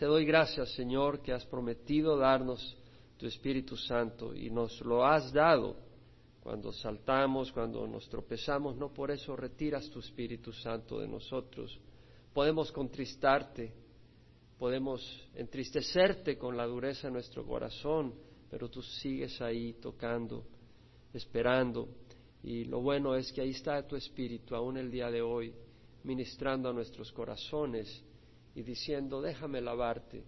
Te doy gracias, Señor, que has prometido darnos tu Espíritu Santo y nos lo has dado cuando saltamos, cuando nos tropezamos, no por eso retiras tu Espíritu Santo de nosotros. Podemos contristarte, podemos entristecerte con la dureza de nuestro corazón, pero tú sigues ahí tocando, esperando. Y lo bueno es que ahí está tu Espíritu, aún el día de hoy, ministrando a nuestros corazones y diciendo, déjame lavarte.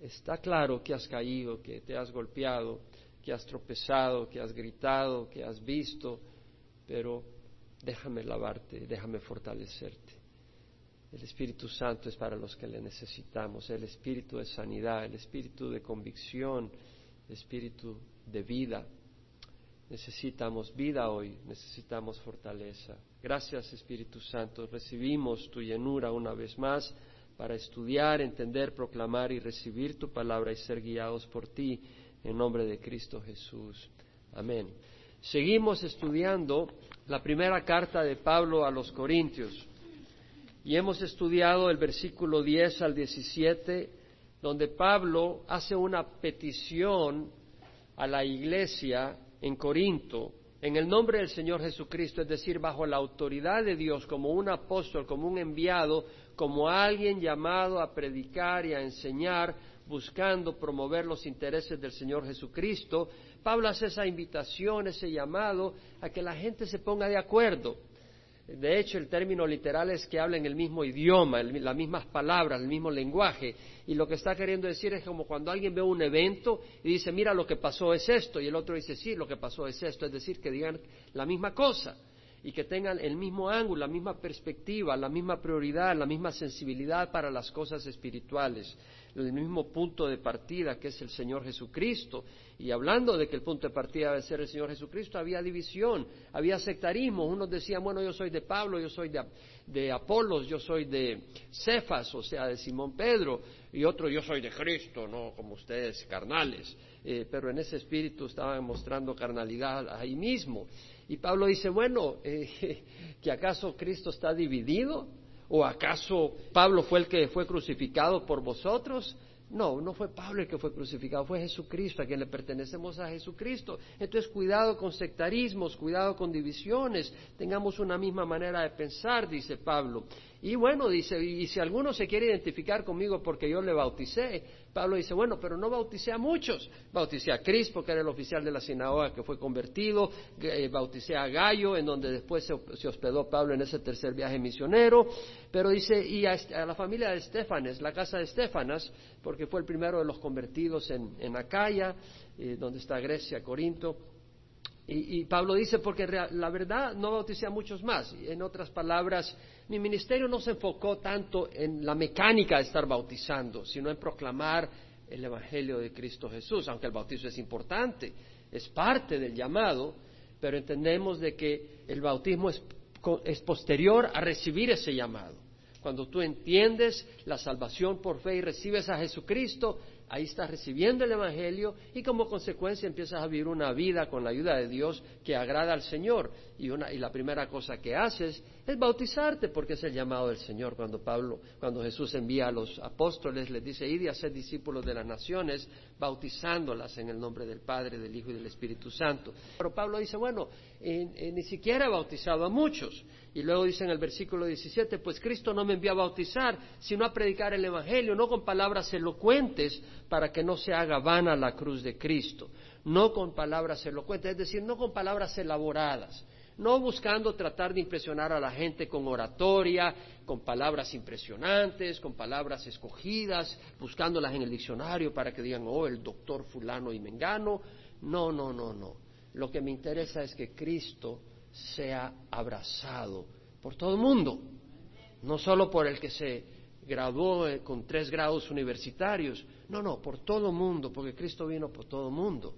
Está claro que has caído, que te has golpeado, que has tropezado, que has gritado, que has visto, pero déjame lavarte, déjame fortalecerte. El Espíritu Santo es para los que le necesitamos, el Espíritu de sanidad, el Espíritu de convicción, el Espíritu de vida. Necesitamos vida hoy, necesitamos fortaleza. Gracias Espíritu Santo, recibimos tu llenura una vez más para estudiar, entender, proclamar y recibir tu palabra y ser guiados por ti en nombre de Cristo Jesús. Amén. Seguimos estudiando la primera carta de Pablo a los Corintios y hemos estudiado el versículo 10 al 17 donde Pablo hace una petición a la iglesia en Corinto en el nombre del Señor Jesucristo, es decir, bajo la autoridad de Dios, como un apóstol, como un enviado, como alguien llamado a predicar y a enseñar, buscando promover los intereses del Señor Jesucristo, Pablo hace esa invitación, ese llamado a que la gente se ponga de acuerdo. De hecho, el término literal es que hablen el mismo idioma, las mismas palabras, el mismo lenguaje. Y lo que está queriendo decir es como cuando alguien ve un evento y dice, mira, lo que pasó es esto, y el otro dice, sí, lo que pasó es esto. Es decir, que digan la misma cosa y que tengan el mismo ángulo, la misma perspectiva, la misma prioridad, la misma sensibilidad para las cosas espirituales el mismo punto de partida que es el Señor Jesucristo. Y hablando de que el punto de partida debe ser el Señor Jesucristo, había división, había sectarismo. Unos decían, bueno, yo soy de Pablo, yo soy de, Apolos, yo soy de Cefas, o sea, de Simón Pedro, y otro, yo soy de Cristo, no como ustedes, carnales. Eh, pero en ese espíritu estaban mostrando carnalidad ahí mismo. Y Pablo dice, bueno, eh, ¿que acaso Cristo está dividido? ¿O acaso Pablo fue el que fue crucificado por vosotros? No, no fue Pablo el que fue crucificado, fue Jesucristo, a quien le pertenecemos a Jesucristo. Entonces, cuidado con sectarismos, cuidado con divisiones, tengamos una misma manera de pensar, dice Pablo. Y bueno, dice, y si alguno se quiere identificar conmigo porque yo le bauticé, Pablo dice, bueno, pero no bauticé a muchos. Bauticé a Crispo, que era el oficial de la sinagoga que fue convertido, eh, bauticé a Gallo, en donde después se, hospedó Pablo en ese tercer viaje misionero, pero dice, y a, la familia de Estefanes, la casa de Estefanas, porque fue el primero de los convertidos en, Acaya, eh, donde está Grecia, Corinto, y, Pablo dice, porque la verdad no bauticé a muchos más. En otras palabras, mi ministerio no se enfocó tanto en la mecánica de estar bautizando, sino en proclamar el Evangelio de Cristo Jesús, aunque el bautizo es importante, es parte del llamado, pero entendemos de que el bautismo es, es posterior a recibir ese llamado. Cuando tú entiendes la salvación por fe y recibes a Jesucristo, ahí estás recibiendo el Evangelio y como consecuencia empiezas a vivir una vida con la ayuda de Dios que agrada al Señor. Y, una, y la primera cosa que haces es bautizarte porque es el llamado del Señor. Cuando Pablo, cuando Jesús envía a los apóstoles, les dice, id y hacer discípulos de las naciones, bautizándolas en el nombre del Padre, del Hijo y del Espíritu Santo. Pero Pablo dice, bueno, ni siquiera he bautizado a muchos. Y luego dice en el versículo 17, pues Cristo no me envió a bautizar, sino a predicar el Evangelio, no con palabras elocuentes, para que no se haga vana la cruz de Cristo, no con palabras elocuentes, es decir, no con palabras elaboradas, no buscando tratar de impresionar a la gente con oratoria, con palabras impresionantes, con palabras escogidas, buscándolas en el diccionario para que digan, oh, el doctor fulano y mengano. No, no, no, no. Lo que me interesa es que Cristo sea abrazado por todo el mundo, no solo por el que se graduó eh, con tres grados universitarios, no, no, por todo el mundo, porque Cristo vino por todo el mundo.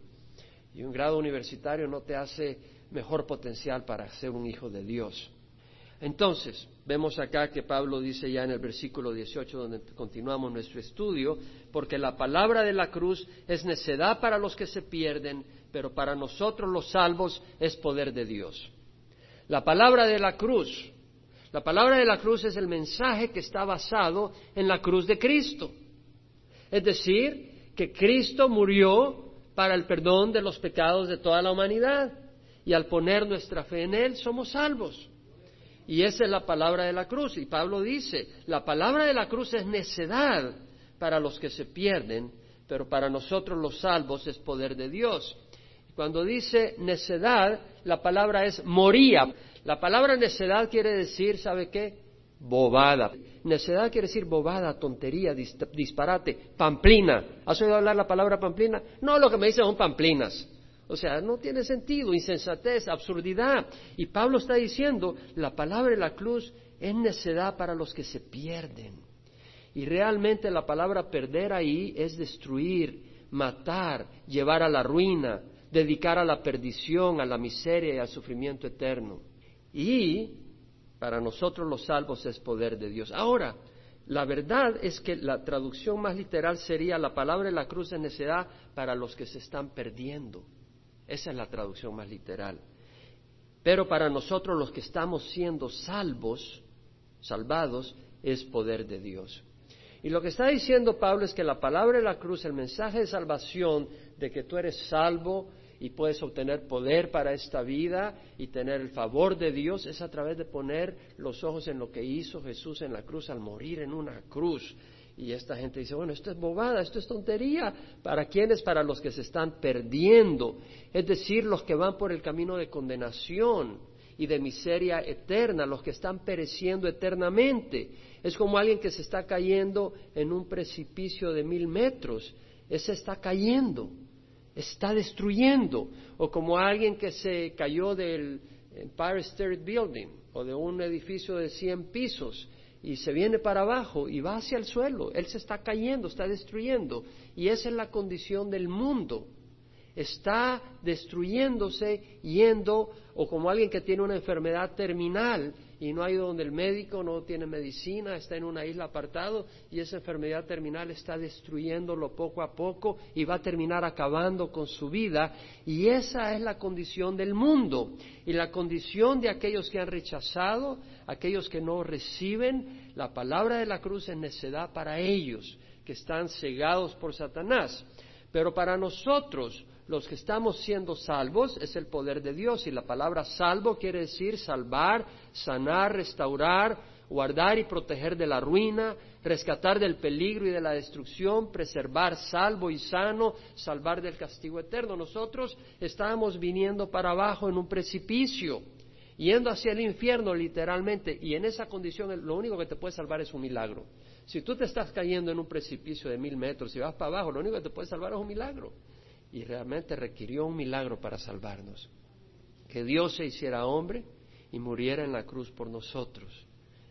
Y un grado universitario no te hace mejor potencial para ser un hijo de Dios. Entonces, vemos acá que Pablo dice ya en el versículo 18, donde continuamos nuestro estudio, porque la palabra de la cruz es necedad para los que se pierden, pero para nosotros los salvos es poder de Dios. La palabra de la cruz, la palabra de la cruz es el mensaje que está basado en la cruz de Cristo. Es decir, que Cristo murió para el perdón de los pecados de toda la humanidad. Y al poner nuestra fe en Él, somos salvos. Y esa es la palabra de la cruz. Y Pablo dice, la palabra de la cruz es necedad para los que se pierden, pero para nosotros los salvos es poder de Dios. Cuando dice necedad, la palabra es moría. La palabra necedad quiere decir, ¿sabe qué? Bobada. Necedad quiere decir bobada, tontería, disparate, pamplina. ¿Has oído hablar la palabra pamplina? No, lo que me dicen son pamplinas. O sea, no tiene sentido, insensatez, absurdidad. Y Pablo está diciendo, la palabra de la cruz es necedad para los que se pierden. Y realmente la palabra perder ahí es destruir, matar, llevar a la ruina, dedicar a la perdición, a la miseria y al sufrimiento eterno. Y para nosotros los salvos es poder de Dios. Ahora, la verdad es que la traducción más literal sería la palabra de la cruz es necedad para los que se están perdiendo. Esa es la traducción más literal. Pero para nosotros los que estamos siendo salvos, salvados, es poder de Dios. Y lo que está diciendo Pablo es que la palabra de la cruz, el mensaje de salvación, de que tú eres salvo y puedes obtener poder para esta vida y tener el favor de Dios, es a través de poner los ojos en lo que hizo Jesús en la cruz al morir en una cruz y esta gente dice, bueno, esto es bobada, esto es tontería. ¿Para quiénes? Para los que se están perdiendo. Es decir, los que van por el camino de condenación y de miseria eterna, los que están pereciendo eternamente. Es como alguien que se está cayendo en un precipicio de mil metros. Ese está cayendo, está destruyendo. O como alguien que se cayó del Empire State Building o de un edificio de cien pisos y se viene para abajo y va hacia el suelo. Él se está cayendo, está destruyendo. Y esa es la condición del mundo. Está destruyéndose, yendo, o como alguien que tiene una enfermedad terminal y no ha ido donde el médico, no tiene medicina, está en una isla apartado y esa enfermedad terminal está destruyéndolo poco a poco y va a terminar acabando con su vida. Y esa es la condición del mundo y la condición de aquellos que han rechazado, aquellos que no reciben la palabra de la cruz en necedad para ellos, que están cegados por Satanás. Pero para nosotros, los que estamos siendo salvos es el poder de Dios y la palabra salvo quiere decir salvar, sanar, restaurar, guardar y proteger de la ruina, rescatar del peligro y de la destrucción, preservar salvo y sano, salvar del castigo eterno. Nosotros estábamos viniendo para abajo en un precipicio, yendo hacia el infierno literalmente, y en esa condición lo único que te puede salvar es un milagro. Si tú te estás cayendo en un precipicio de mil metros y vas para abajo, lo único que te puede salvar es un milagro y realmente requirió un milagro para salvarnos. Que Dios se hiciera hombre y muriera en la cruz por nosotros.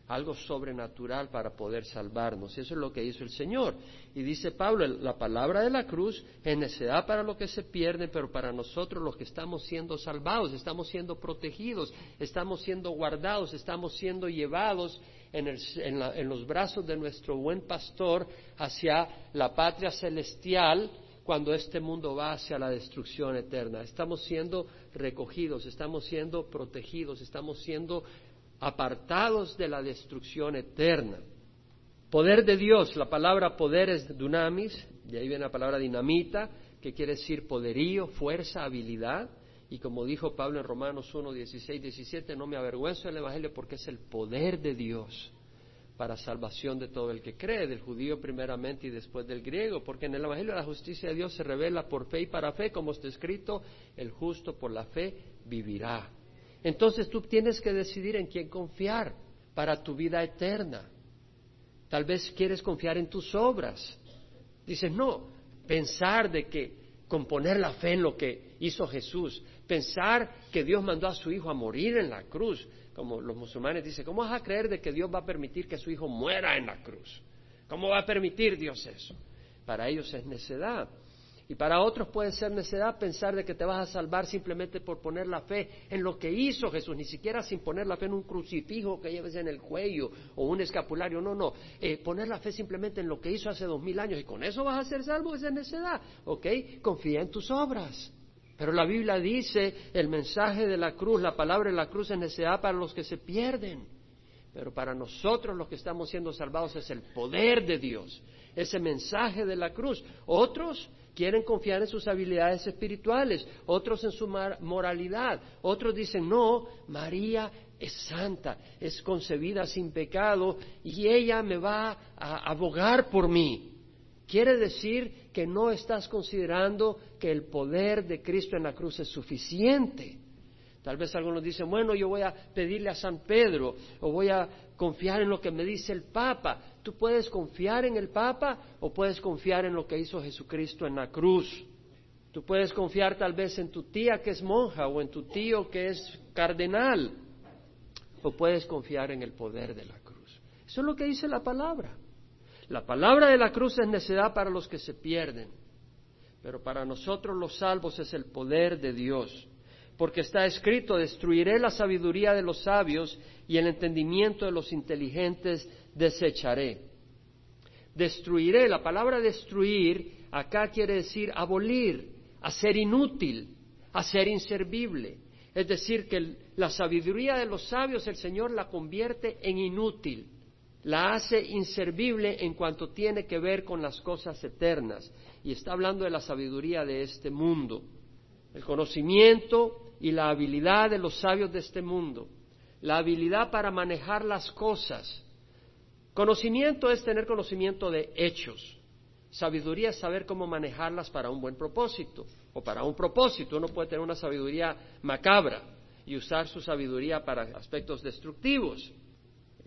Algo sobrenatural para poder salvarnos. Eso es lo que hizo el Señor. Y dice Pablo, la palabra de la cruz es necedad para los que se pierden, pero para nosotros los que estamos siendo salvados, estamos siendo protegidos, estamos siendo guardados, estamos siendo llevados en, en los brazos de nuestro buen pastor hacia la patria celestial cuando este mundo va hacia la destrucción eterna. Estamos siendo recogidos, estamos siendo protegidos, estamos siendo apartados de la destrucción eterna. Poder de Dios, la palabra poder es dunamis, de ahí viene la palabra dinamita, que quiere decir poderío, fuerza, habilidad. Y como dijo Pablo en Romanos 1, 16, 17, no me avergüenzo del Evangelio porque es el poder de Dios para salvación de todo el que cree, del judío primeramente y después del griego, porque en el Evangelio la justicia de Dios se revela por fe y para fe, como está escrito, el justo por la fe vivirá. Entonces tú tienes que decidir en quién confiar para tu vida eterna. Tal vez quieres confiar en tus obras. Dices, no, pensar de que componer la fe en lo que hizo Jesús, pensar que Dios mandó a su Hijo a morir en la cruz, como los musulmanes dicen, ¿cómo vas a creer de que Dios va a permitir que su hijo muera en la cruz? ¿Cómo va a permitir Dios eso? Para ellos es necedad. Y para otros puede ser necedad pensar de que te vas a salvar simplemente por poner la fe en lo que hizo Jesús, ni siquiera sin poner la fe en un crucifijo que lleves en el cuello o un escapulario, no, no, eh, poner la fe simplemente en lo que hizo hace dos mil años y con eso vas a ser salvo, esa es necedad, ¿ok? Confía en tus obras. Pero la Biblia dice, el mensaje de la cruz, la palabra de la cruz es necesidad para los que se pierden. Pero para nosotros los que estamos siendo salvados es el poder de Dios. ese mensaje de la cruz. Otros quieren confiar en sus habilidades espirituales, otros en su moralidad, otros dicen, no, María es santa, es concebida sin pecado y ella me va a abogar por mí. Quiere decir que no estás considerando que el poder de Cristo en la cruz es suficiente. Tal vez algunos dicen, bueno, yo voy a pedirle a San Pedro o voy a confiar en lo que me dice el Papa. Tú puedes confiar en el Papa o puedes confiar en lo que hizo Jesucristo en la cruz. Tú puedes confiar tal vez en tu tía que es monja o en tu tío que es cardenal o puedes confiar en el poder de la cruz. Eso es lo que dice la palabra. La palabra de la cruz es necedad para los que se pierden, pero para nosotros los salvos es el poder de Dios. Porque está escrito, destruiré la sabiduría de los sabios y el entendimiento de los inteligentes desecharé. Destruiré, la palabra destruir acá quiere decir abolir, hacer inútil, hacer inservible. Es decir, que la sabiduría de los sabios el Señor la convierte en inútil, la hace inservible en cuanto tiene que ver con las cosas eternas. Y está hablando de la sabiduría de este mundo, el conocimiento y la habilidad de los sabios de este mundo, la habilidad para manejar las cosas. Conocimiento es tener conocimiento de hechos. Sabiduría es saber cómo manejarlas para un buen propósito o para un propósito. Uno puede tener una sabiduría macabra y usar su sabiduría para aspectos destructivos.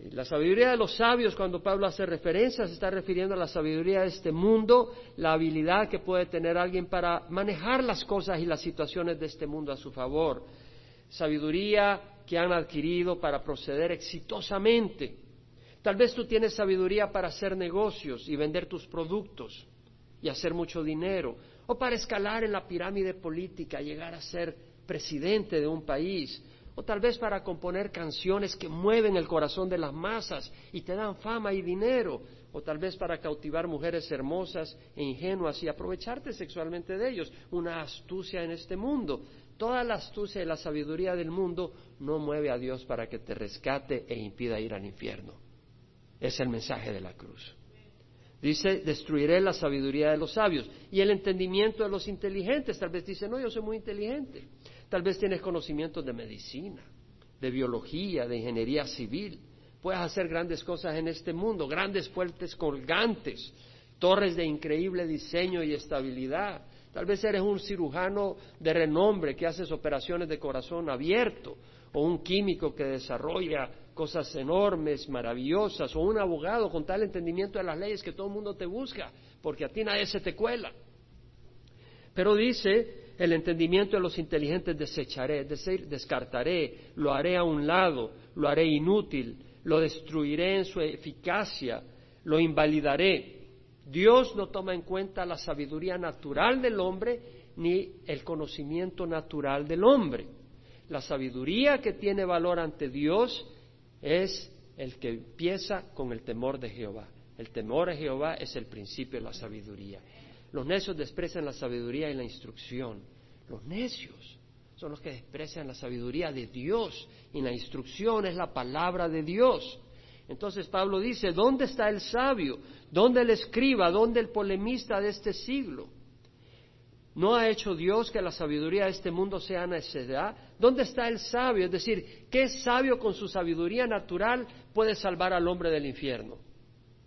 La sabiduría de los sabios, cuando Pablo hace referencia, se está refiriendo a la sabiduría de este mundo, la habilidad que puede tener alguien para manejar las cosas y las situaciones de este mundo a su favor. Sabiduría que han adquirido para proceder exitosamente. Tal vez tú tienes sabiduría para hacer negocios y vender tus productos y hacer mucho dinero, o para escalar en la pirámide política, llegar a ser presidente de un país, o tal vez para componer canciones que mueven el corazón de las masas y te dan fama y dinero, o tal vez para cautivar mujeres hermosas e ingenuas y aprovecharte sexualmente de ellos, una astucia en este mundo. Toda la astucia y la sabiduría del mundo no mueve a Dios para que te rescate e impida ir al infierno. Es el mensaje de la cruz. Dice, destruiré la sabiduría de los sabios y el entendimiento de los inteligentes. Tal vez dice, no, yo soy muy inteligente. Tal vez tienes conocimientos de medicina, de biología, de ingeniería civil. Puedes hacer grandes cosas en este mundo, grandes fuertes colgantes, torres de increíble diseño y estabilidad. Tal vez eres un cirujano de renombre que haces operaciones de corazón abierto, o un químico que desarrolla cosas enormes, maravillosas, o un abogado con tal entendimiento de las leyes que todo el mundo te busca, porque a ti nadie se te cuela. Pero dice el entendimiento de los inteligentes desecharé, es decir, descartaré, lo haré a un lado, lo haré inútil, lo destruiré en su eficacia, lo invalidaré. Dios no toma en cuenta la sabiduría natural del hombre ni el conocimiento natural del hombre. La sabiduría que tiene valor ante Dios es el que empieza con el temor de Jehová. El temor de Jehová es el principio de la sabiduría. Los necios desprecian la sabiduría y la instrucción. Los necios son los que desprecian la sabiduría de Dios y la instrucción es la palabra de Dios. Entonces Pablo dice, ¿dónde está el sabio? ¿Dónde el escriba? ¿Dónde el polemista de este siglo? ¿No ha hecho Dios que la sabiduría de este mundo sea necedad? ¿Dónde está el sabio? Es decir, ¿qué sabio con su sabiduría natural puede salvar al hombre del infierno?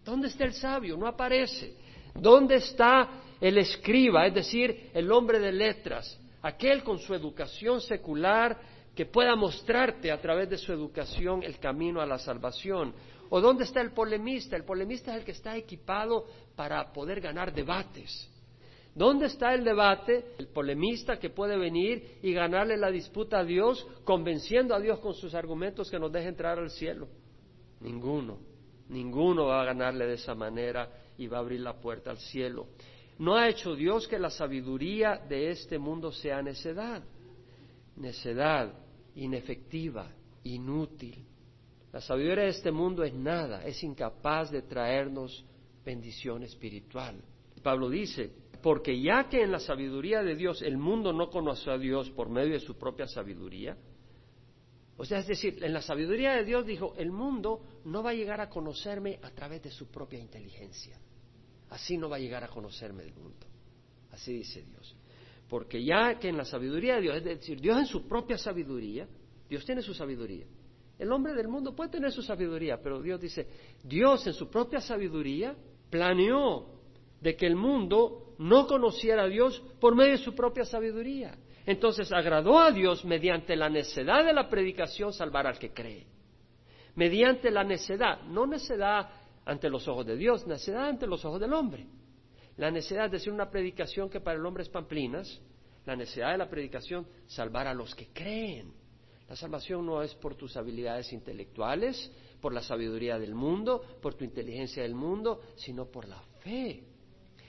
¿Dónde está el sabio? No aparece. ¿Dónde está el escriba, es decir, el hombre de letras, aquel con su educación secular que pueda mostrarte a través de su educación el camino a la salvación. ¿O dónde está el polemista? El polemista es el que está equipado para poder ganar debates. ¿Dónde está el debate? El polemista que puede venir y ganarle la disputa a Dios, convenciendo a Dios con sus argumentos que nos deje entrar al cielo. Ninguno, ninguno va a ganarle de esa manera y va a abrir la puerta al cielo. No ha hecho Dios que la sabiduría de este mundo sea necedad, necedad, inefectiva, inútil. La sabiduría de este mundo es nada, es incapaz de traernos bendición espiritual. Pablo dice, porque ya que en la sabiduría de Dios el mundo no conoce a Dios por medio de su propia sabiduría, o sea, es decir, en la sabiduría de Dios dijo, el mundo no va a llegar a conocerme a través de su propia inteligencia. Así no va a llegar a conocerme el mundo. Así dice Dios. Porque ya que en la sabiduría de Dios, es decir, Dios en su propia sabiduría, Dios tiene su sabiduría. El hombre del mundo puede tener su sabiduría, pero Dios dice, Dios en su propia sabiduría planeó de que el mundo no conociera a Dios por medio de su propia sabiduría. Entonces agradó a Dios mediante la necedad de la predicación salvar al que cree. Mediante la necedad, no necedad ante los ojos de Dios, necedad ante los ojos del hombre. La necedad de decir una predicación que para el hombre es pamplinas, la necesidad de la predicación salvar a los que creen. La salvación no es por tus habilidades intelectuales, por la sabiduría del mundo, por tu inteligencia del mundo, sino por la fe.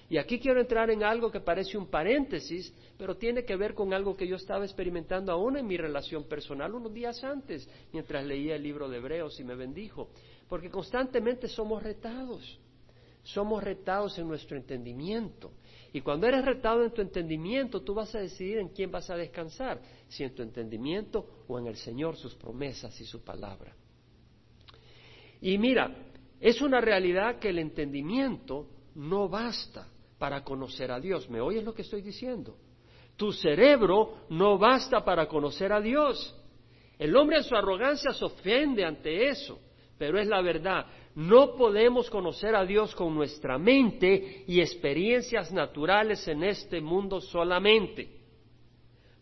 Y aquí quiero entrar en algo que parece un paréntesis, pero tiene que ver con algo que yo estaba experimentando aún en mi relación personal unos días antes, mientras leía el libro de Hebreos y me bendijo. Porque constantemente somos retados, somos retados en nuestro entendimiento. Y cuando eres retado en tu entendimiento, tú vas a decidir en quién vas a descansar, si en tu entendimiento o en el Señor, sus promesas y su palabra. Y mira, es una realidad que el entendimiento no basta para conocer a Dios. ¿Me oyes lo que estoy diciendo? Tu cerebro no basta para conocer a Dios. El hombre en su arrogancia se ofende ante eso, pero es la verdad. No podemos conocer a Dios con nuestra mente y experiencias naturales en este mundo solamente.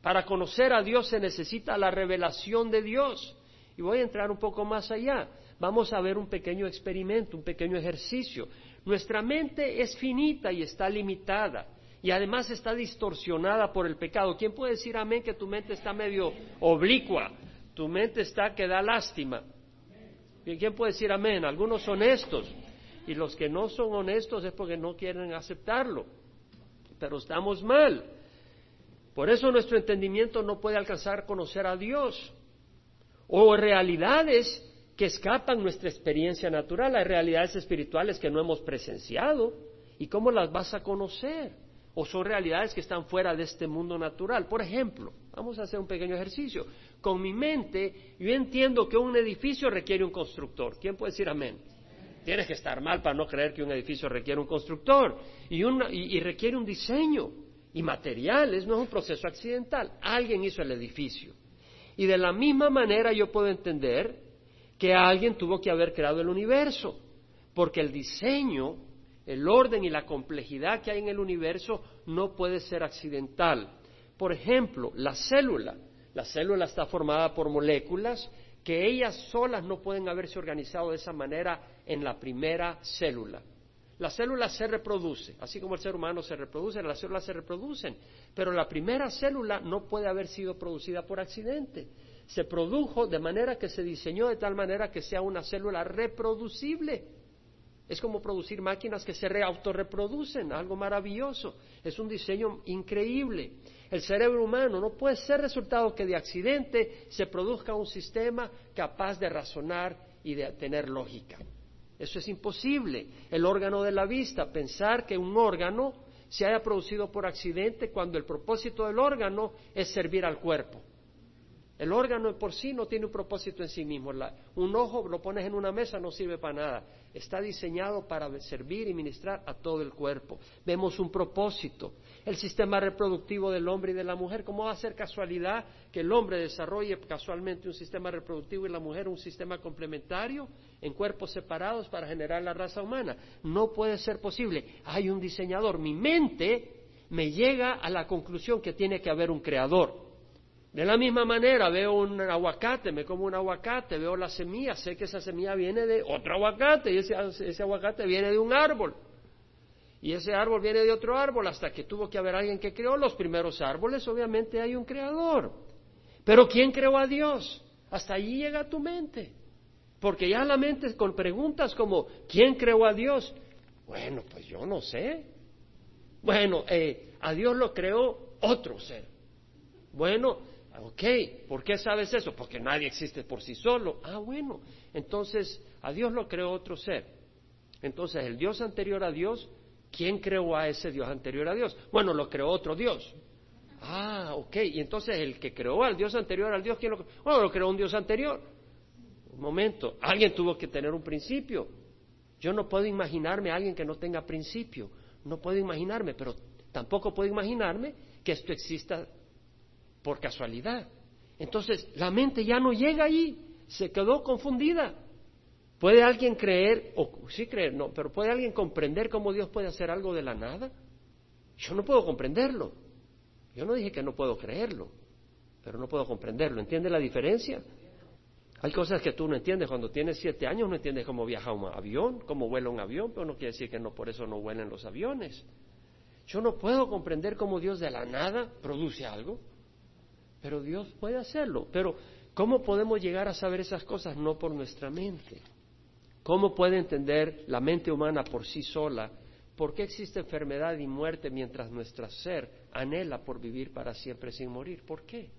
Para conocer a Dios se necesita la revelación de Dios. Y voy a entrar un poco más allá. Vamos a ver un pequeño experimento, un pequeño ejercicio. Nuestra mente es finita y está limitada y además está distorsionada por el pecado. ¿Quién puede decir amén que tu mente está medio oblicua? Tu mente está que da lástima. ¿Quién puede decir amén? Algunos honestos y los que no son honestos es porque no quieren aceptarlo. Pero estamos mal. Por eso nuestro entendimiento no puede alcanzar a conocer a Dios. O realidades que escapan nuestra experiencia natural. Hay realidades espirituales que no hemos presenciado. ¿Y cómo las vas a conocer? O son realidades que están fuera de este mundo natural. Por ejemplo, vamos a hacer un pequeño ejercicio. Con mi mente, yo entiendo que un edificio requiere un constructor. ¿Quién puede decir amén? Tienes que estar mal para no creer que un edificio requiere un constructor y, y requiere un diseño y materiales, no es un proceso accidental. Alguien hizo el edificio. Y de la misma manera yo puedo entender que alguien tuvo que haber creado el universo, porque el diseño, el orden y la complejidad que hay en el universo no puede ser accidental. Por ejemplo, la célula. La célula está formada por moléculas que ellas solas no pueden haberse organizado de esa manera en la primera célula. La célula se reproduce, así como el ser humano se reproduce, las células se reproducen, pero la primera célula no puede haber sido producida por accidente se produjo de manera que se diseñó de tal manera que sea una célula reproducible. Es como producir máquinas que se autorreproducen, algo maravilloso. Es un diseño increíble. El cerebro humano no puede ser resultado que de accidente se produzca un sistema capaz de razonar y de tener lógica. Eso es imposible. El órgano de la vista, pensar que un órgano se haya producido por accidente cuando el propósito del órgano es servir al cuerpo. El órgano por sí no tiene un propósito en sí mismo. un ojo lo pones en una mesa no sirve para nada. Está diseñado para servir y ministrar a todo el cuerpo. Vemos un propósito. El sistema reproductivo del hombre y de la mujer. ¿Cómo va a ser casualidad que el hombre desarrolle casualmente un sistema reproductivo y la mujer un sistema complementario en cuerpos separados para generar la raza humana? No puede ser posible. Hay un diseñador. Mi mente me llega a la conclusión que tiene que haber un creador. De la misma manera, veo un aguacate, me como un aguacate, veo la semilla, sé que esa semilla viene de otro aguacate y ese, aguacate viene de un árbol. Y ese árbol viene de otro árbol hasta que tuvo que haber alguien que creó los primeros árboles, obviamente hay un creador. Pero ¿quién creó a Dios? Hasta allí llega tu mente. Porque ya la mente con preguntas como ¿quién creó a Dios? Bueno, pues yo no sé. Bueno, eh, a Dios lo creó otro ser. Bueno, Ok, ¿por qué sabes eso? Porque nadie existe por sí solo. Ah, bueno, entonces a Dios lo creó otro ser. Entonces el Dios anterior a Dios, ¿quién creó a ese Dios anterior a Dios? Bueno, lo creó otro Dios. Ah, ok, y entonces el que creó al Dios anterior al Dios, ¿quién lo creó? Bueno, lo creó un Dios anterior. Un momento, alguien tuvo que tener un principio. Yo no puedo imaginarme a alguien que no tenga principio. No puedo imaginarme, pero tampoco puedo imaginarme que esto exista por casualidad. Entonces, la mente ya no llega ahí, se quedó confundida. ¿Puede alguien creer, o sí creer, no, pero puede alguien comprender cómo Dios puede hacer algo de la nada? Yo no puedo comprenderlo. Yo no dije que no puedo creerlo, pero no puedo comprenderlo. ¿Entiende la diferencia? Hay cosas que tú no entiendes. Cuando tienes siete años no entiendes cómo viaja un avión, cómo vuela un avión, pero no quiere decir que no por eso no vuelen los aviones. Yo no puedo comprender cómo Dios de la nada produce algo, pero Dios puede hacerlo. Pero ¿cómo podemos llegar a saber esas cosas? No por nuestra mente. ¿Cómo puede entender la mente humana por sí sola por qué existe enfermedad y muerte mientras nuestro ser anhela por vivir para siempre sin morir? ¿Por qué?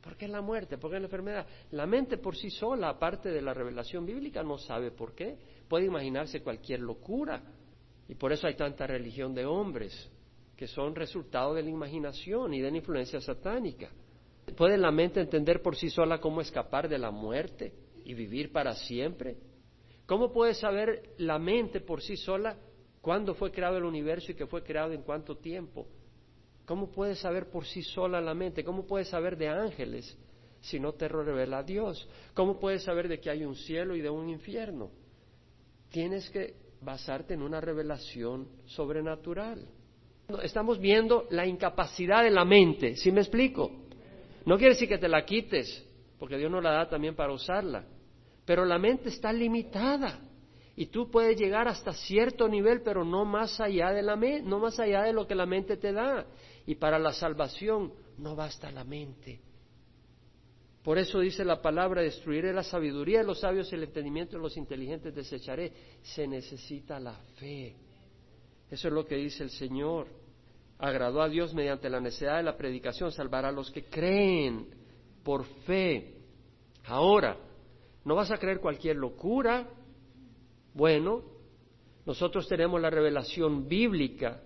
¿Por qué la muerte? ¿Por qué la enfermedad? La mente por sí sola, aparte de la revelación bíblica, no sabe por qué. Puede imaginarse cualquier locura. Y por eso hay tanta religión de hombres, que son resultado de la imaginación y de la influencia satánica. ¿Puede la mente entender por sí sola cómo escapar de la muerte y vivir para siempre? ¿Cómo puede saber la mente por sí sola cuándo fue creado el universo y que fue creado en cuánto tiempo? ¿Cómo puedes saber por sí sola la mente? ¿Cómo puedes saber de ángeles si no te revela Dios? ¿Cómo puedes saber de que hay un cielo y de un infierno? Tienes que basarte en una revelación sobrenatural. Estamos viendo la incapacidad de la mente, ¿sí me explico? No quiere decir que te la quites, porque Dios nos la da también para usarla, pero la mente está limitada y tú puedes llegar hasta cierto nivel, pero no más allá de la no más allá de lo que la mente te da. Y para la salvación no basta la mente. Por eso dice la palabra, destruiré la sabiduría de los sabios el entendimiento de los inteligentes desecharé. Se necesita la fe. Eso es lo que dice el Señor. Agradó a Dios mediante la necesidad de la predicación, salvará a los que creen por fe. Ahora, no vas a creer cualquier locura. Bueno, nosotros tenemos la revelación bíblica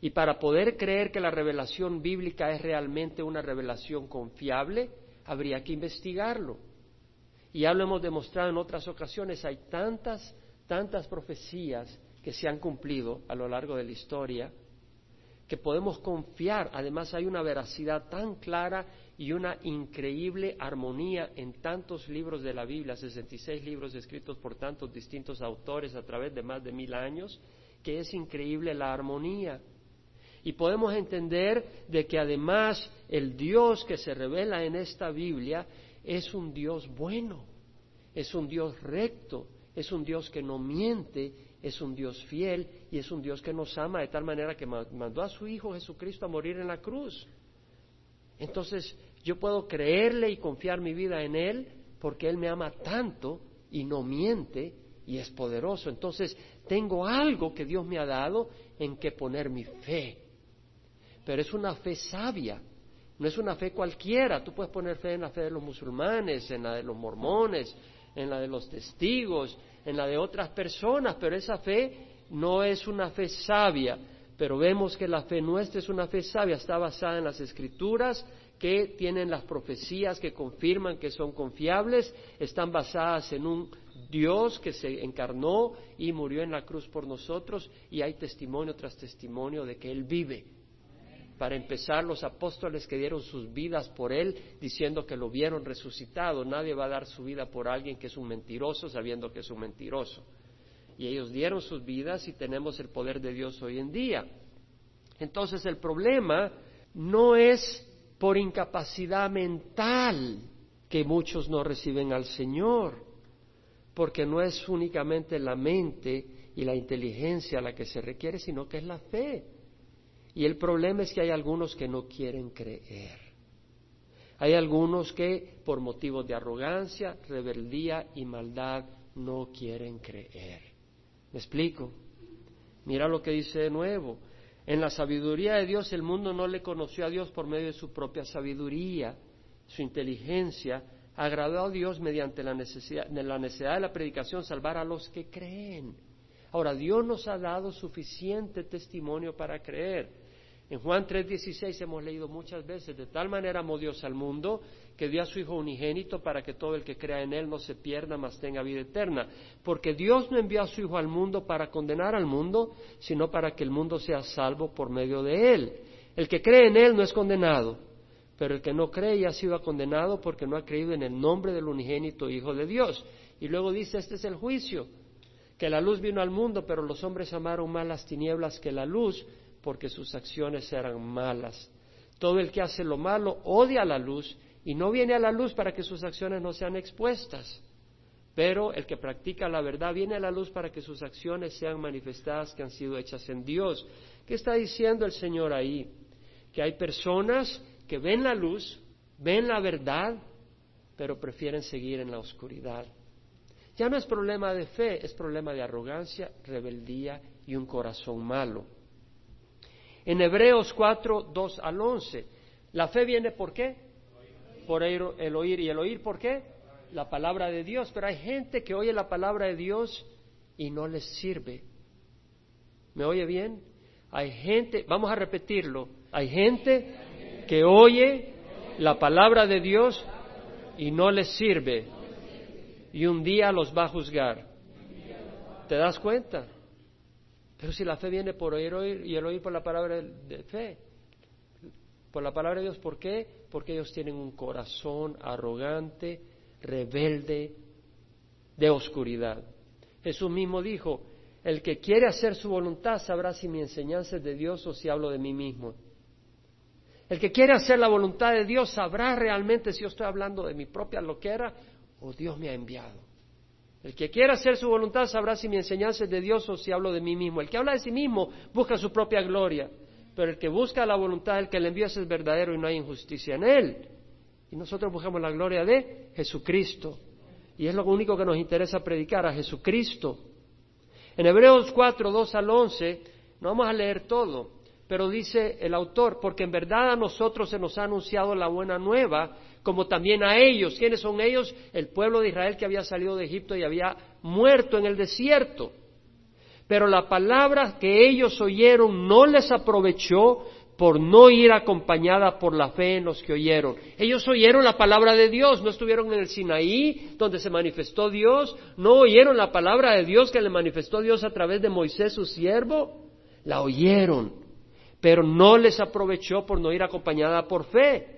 y para poder creer que la revelación bíblica es realmente una revelación confiable, habría que investigarlo. Y ya lo hemos demostrado en otras ocasiones, hay tantas, tantas profecías que se han cumplido a lo largo de la historia que podemos confiar. Además hay una veracidad tan clara y una increíble armonía en tantos libros de la Biblia, 66 libros escritos por tantos distintos autores a través de más de mil años, que es increíble la armonía. Y podemos entender de que además el Dios que se revela en esta Biblia es un Dios bueno, es un Dios recto, es un Dios que no miente, es un Dios fiel y es un Dios que nos ama de tal manera que mandó a su Hijo Jesucristo a morir en la cruz. Entonces yo puedo creerle y confiar mi vida en Él porque Él me ama tanto y no miente y es poderoso. Entonces tengo algo que Dios me ha dado en que poner mi fe pero es una fe sabia, no es una fe cualquiera. Tú puedes poner fe en la fe de los musulmanes, en la de los mormones, en la de los testigos, en la de otras personas, pero esa fe no es una fe sabia. Pero vemos que la fe nuestra es una fe sabia, está basada en las escrituras que tienen las profecías que confirman que son confiables, están basadas en un Dios que se encarnó y murió en la cruz por nosotros y hay testimonio tras testimonio de que Él vive para empezar, los apóstoles que dieron sus vidas por Él, diciendo que lo vieron resucitado. Nadie va a dar su vida por alguien que es un mentiroso, sabiendo que es un mentiroso. Y ellos dieron sus vidas y tenemos el poder de Dios hoy en día. Entonces el problema no es por incapacidad mental que muchos no reciben al Señor, porque no es únicamente la mente y la inteligencia la que se requiere, sino que es la fe. Y el problema es que hay algunos que no quieren creer. Hay algunos que por motivos de arrogancia, rebeldía y maldad no quieren creer. ¿Me explico? Mira lo que dice de nuevo. En la sabiduría de Dios el mundo no le conoció a Dios por medio de su propia sabiduría, su inteligencia. Agradó a Dios mediante la necesidad, la necesidad de la predicación salvar a los que creen. Ahora, Dios nos ha dado suficiente testimonio para creer. En Juan 3:16 hemos leído muchas veces, de tal manera amó Dios al mundo que dio a su Hijo unigénito para que todo el que crea en Él no se pierda, mas tenga vida eterna. Porque Dios no envió a su Hijo al mundo para condenar al mundo, sino para que el mundo sea salvo por medio de Él. El que cree en Él no es condenado, pero el que no cree ya ha sido condenado porque no ha creído en el nombre del unigénito Hijo de Dios. Y luego dice, este es el juicio, que la luz vino al mundo, pero los hombres amaron más las tinieblas que la luz, porque sus acciones eran malas. Todo el que hace lo malo odia la luz y no viene a la luz para que sus acciones no sean expuestas. Pero el que practica la verdad viene a la luz para que sus acciones sean manifestadas que han sido hechas en Dios. ¿Qué está diciendo el Señor ahí? Que hay personas que ven la luz, ven la verdad, pero prefieren seguir en la oscuridad. Ya no es problema de fe, es problema de arrogancia, rebeldía y un corazón malo. En Hebreos 4, 2 al 11, la fe viene por qué? Por el oír. ¿Y el oír por qué? La palabra de Dios. Pero hay gente que oye la palabra de Dios y no les sirve. ¿Me oye bien? Hay gente, vamos a repetirlo, hay gente que oye la palabra de Dios y no les sirve. Y un día los va a juzgar. ¿Te das cuenta? Pero si la fe viene por oír, oír y el oír por la palabra de fe, por la palabra de Dios, ¿por qué? Porque ellos tienen un corazón arrogante, rebelde, de oscuridad. Jesús mismo dijo, el que quiere hacer su voluntad sabrá si mi enseñanza es de Dios o si hablo de mí mismo. El que quiere hacer la voluntad de Dios sabrá realmente si yo estoy hablando de mi propia loquera o Dios me ha enviado. El que quiera hacer su voluntad sabrá si mi enseñanza es de Dios o si hablo de mí mismo. El que habla de sí mismo busca su propia gloria, pero el que busca la voluntad del que le envía es verdadero y no hay injusticia en él. Y nosotros buscamos la gloria de Jesucristo. Y es lo único que nos interesa predicar, a Jesucristo. En Hebreos 4, 2 al 11, no vamos a leer todo, pero dice el autor, porque en verdad a nosotros se nos ha anunciado la buena nueva, como también a ellos. ¿Quiénes son ellos? El pueblo de Israel que había salido de Egipto y había muerto en el desierto. Pero la palabra que ellos oyeron no les aprovechó por no ir acompañada por la fe en los que oyeron. Ellos oyeron la palabra de Dios, no estuvieron en el Sinaí, donde se manifestó Dios, no oyeron la palabra de Dios que le manifestó Dios a través de Moisés, su siervo, la oyeron, pero no les aprovechó por no ir acompañada por fe.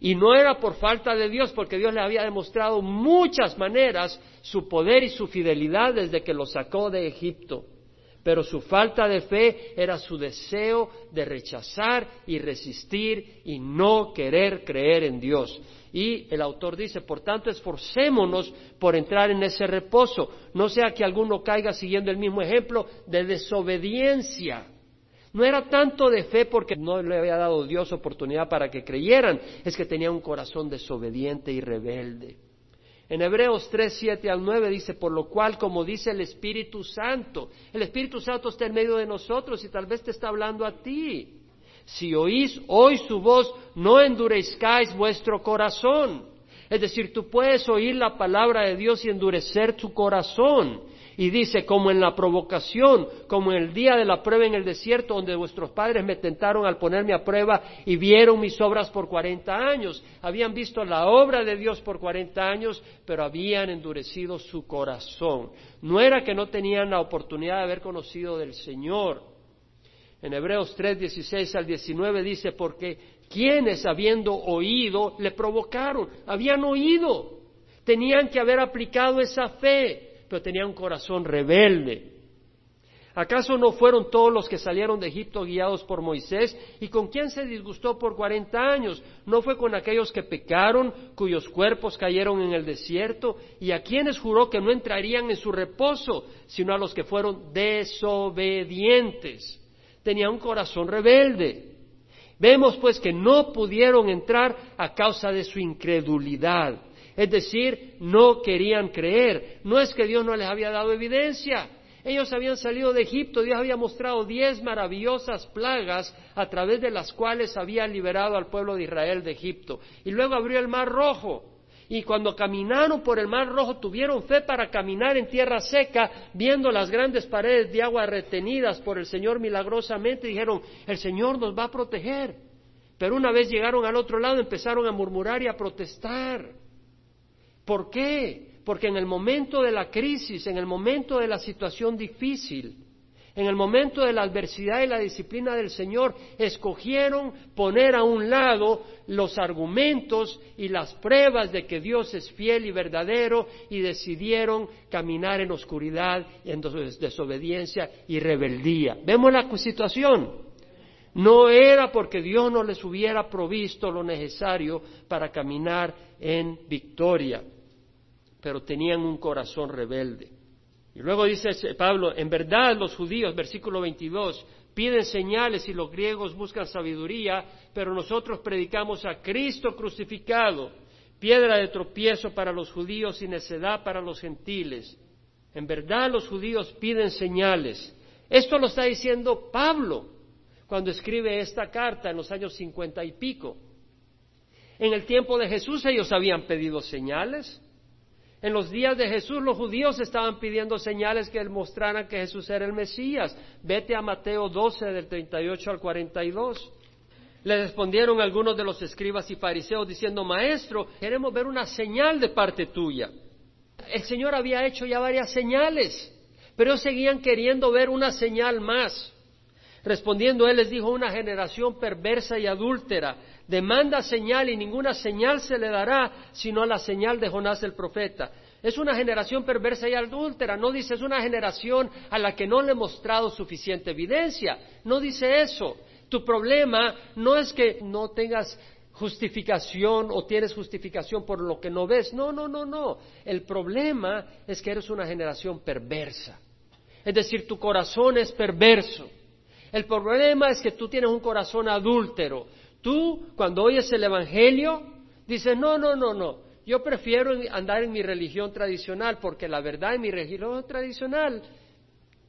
Y no era por falta de Dios, porque Dios le había demostrado muchas maneras su poder y su fidelidad desde que lo sacó de Egipto. Pero su falta de fe era su deseo de rechazar y resistir y no querer creer en Dios. Y el autor dice, por tanto, esforcémonos por entrar en ese reposo, no sea que alguno caiga siguiendo el mismo ejemplo de desobediencia no era tanto de fe porque no le había dado Dios oportunidad para que creyeran, es que tenía un corazón desobediente y rebelde. En Hebreos 3, 7 al 9 dice, por lo cual, como dice el Espíritu Santo, el Espíritu Santo está en medio de nosotros y tal vez te está hablando a ti. Si oís hoy su voz, no endurezcáis vuestro corazón. Es decir, tú puedes oír la palabra de Dios y endurecer tu corazón. Y dice, como en la provocación, como en el día de la prueba en el desierto, donde vuestros padres me tentaron al ponerme a prueba y vieron mis obras por cuarenta años. Habían visto la obra de Dios por cuarenta años, pero habían endurecido su corazón. No era que no tenían la oportunidad de haber conocido del Señor. En Hebreos 3, 16 al 19 dice, porque quienes habiendo oído le provocaron, habían oído, tenían que haber aplicado esa fe pero tenía un corazón rebelde. ¿Acaso no fueron todos los que salieron de Egipto guiados por Moisés? ¿Y con quién se disgustó por cuarenta años? ¿No fue con aquellos que pecaron, cuyos cuerpos cayeron en el desierto? ¿Y a quienes juró que no entrarían en su reposo, sino a los que fueron desobedientes? Tenía un corazón rebelde. Vemos pues que no pudieron entrar a causa de su incredulidad. Es decir, no querían creer. No es que Dios no les había dado evidencia. Ellos habían salido de Egipto, Dios había mostrado diez maravillosas plagas a través de las cuales había liberado al pueblo de Israel de Egipto. Y luego abrió el mar rojo. Y cuando caminaron por el mar rojo, tuvieron fe para caminar en tierra seca, viendo las grandes paredes de agua retenidas por el Señor milagrosamente, dijeron, el Señor nos va a proteger. Pero una vez llegaron al otro lado, empezaron a murmurar y a protestar. ¿Por qué? Porque en el momento de la crisis, en el momento de la situación difícil, en el momento de la adversidad y la disciplina del Señor, escogieron poner a un lado los argumentos y las pruebas de que Dios es fiel y verdadero y decidieron caminar en oscuridad, en desobediencia y rebeldía. ¿Vemos la situación? No era porque Dios no les hubiera provisto lo necesario para caminar en victoria, pero tenían un corazón rebelde. Y luego dice Pablo, en verdad los judíos, versículo 22, piden señales y los griegos buscan sabiduría, pero nosotros predicamos a Cristo crucificado, piedra de tropiezo para los judíos y necedad para los gentiles. En verdad los judíos piden señales. Esto lo está diciendo Pablo cuando escribe esta carta en los años cincuenta y pico. En el tiempo de Jesús ellos habían pedido señales. En los días de Jesús los judíos estaban pidiendo señales que mostraran que Jesús era el Mesías. Vete a Mateo 12 del 38 al 42. Le respondieron algunos de los escribas y fariseos diciendo, Maestro, queremos ver una señal de parte tuya. El Señor había hecho ya varias señales, pero seguían queriendo ver una señal más. Respondiendo él les dijo, una generación perversa y adúltera demanda señal y ninguna señal se le dará sino la señal de Jonás el profeta. Es una generación perversa y adúltera, no dice es una generación a la que no le he mostrado suficiente evidencia, no dice eso. Tu problema no es que no tengas justificación o tienes justificación por lo que no ves, no, no, no, no. El problema es que eres una generación perversa. Es decir, tu corazón es perverso. El problema es que tú tienes un corazón adúltero. Tú, cuando oyes el Evangelio, dices, no, no, no, no, yo prefiero andar en mi religión tradicional, porque la verdad en mi religión tradicional,